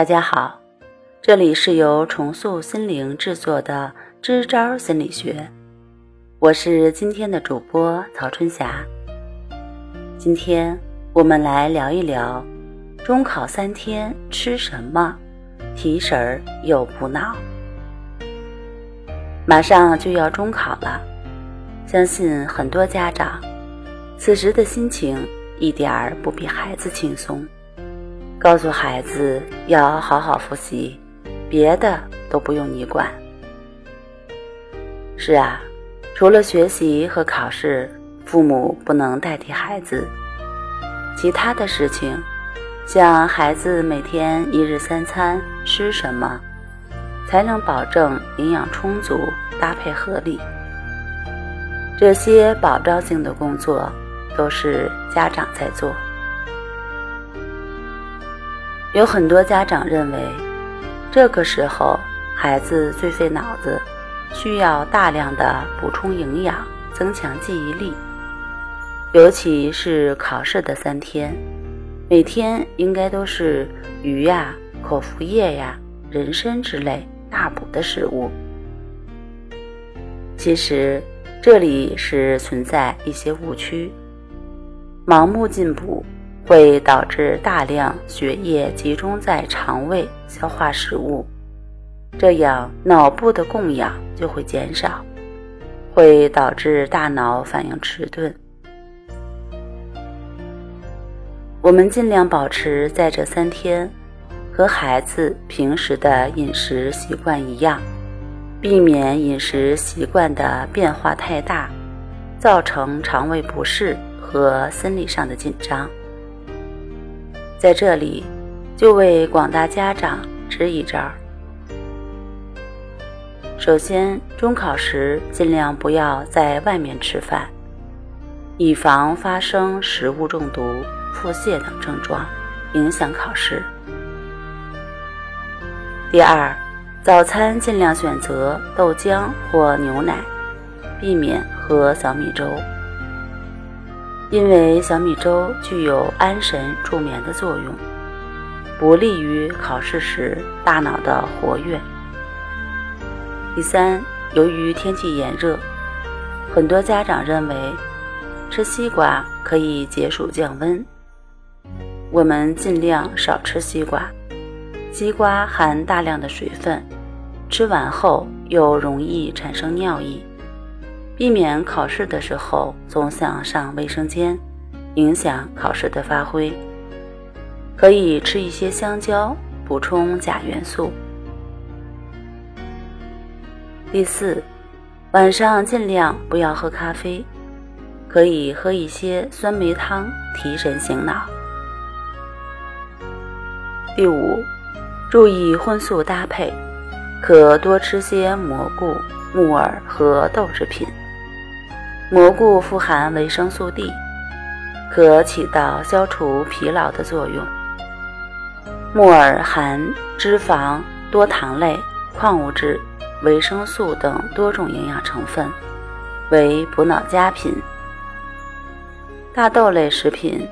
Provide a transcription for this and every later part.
大家好，这里是由重塑心灵制作的支招心理学，我是今天的主播曹春霞。今天我们来聊一聊中考三天吃什么，提神儿又补脑。马上就要中考了，相信很多家长此时的心情一点儿不比孩子轻松。告诉孩子要好好复习，别的都不用你管。是啊，除了学习和考试，父母不能代替孩子。其他的事情，像孩子每天一日三餐吃什么，才能保证营养充足、搭配合理，这些保障性的工作，都是家长在做。有很多家长认为，这个时候孩子最费脑子，需要大量的补充营养，增强记忆力。尤其是考试的三天，每天应该都是鱼呀、口服液呀、人参之类大补的食物。其实这里是存在一些误区，盲目进补。会导致大量血液集中在肠胃消化食物，这样脑部的供氧就会减少，会导致大脑反应迟钝。我们尽量保持在这三天和孩子平时的饮食习惯一样，避免饮食习惯的变化太大，造成肠胃不适和心理上的紧张。在这里，就为广大家长支一招。首先，中考时尽量不要在外面吃饭，以防发生食物中毒、腹泻等症状，影响考试。第二，早餐尽量选择豆浆或牛奶，避免喝小米粥。因为小米粥具有安神助眠的作用，不利于考试时大脑的活跃。第三，由于天气炎热，很多家长认为吃西瓜可以解暑降温，我们尽量少吃西瓜。西瓜含大量的水分，吃完后又容易产生尿意。避免考试的时候总想上卫生间，影响考试的发挥。可以吃一些香蕉，补充钾元素。第四，晚上尽量不要喝咖啡，可以喝一些酸梅汤提神醒脑。第五，注意荤素搭配，可多吃些蘑菇、木耳和豆制品。蘑菇富含维生素 D，可起到消除疲劳的作用。木耳含脂肪、多糖类、矿物质、维生素等多种营养成分，为补脑佳品。大豆类食品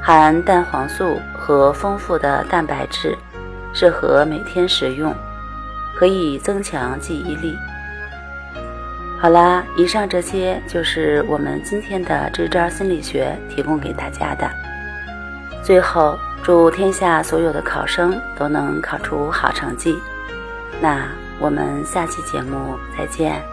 含蛋黄素和丰富的蛋白质，适合每天食用，可以增强记忆力。好啦，以上这些就是我们今天的支招心理学提供给大家的。最后，祝天下所有的考生都能考出好成绩。那我们下期节目再见。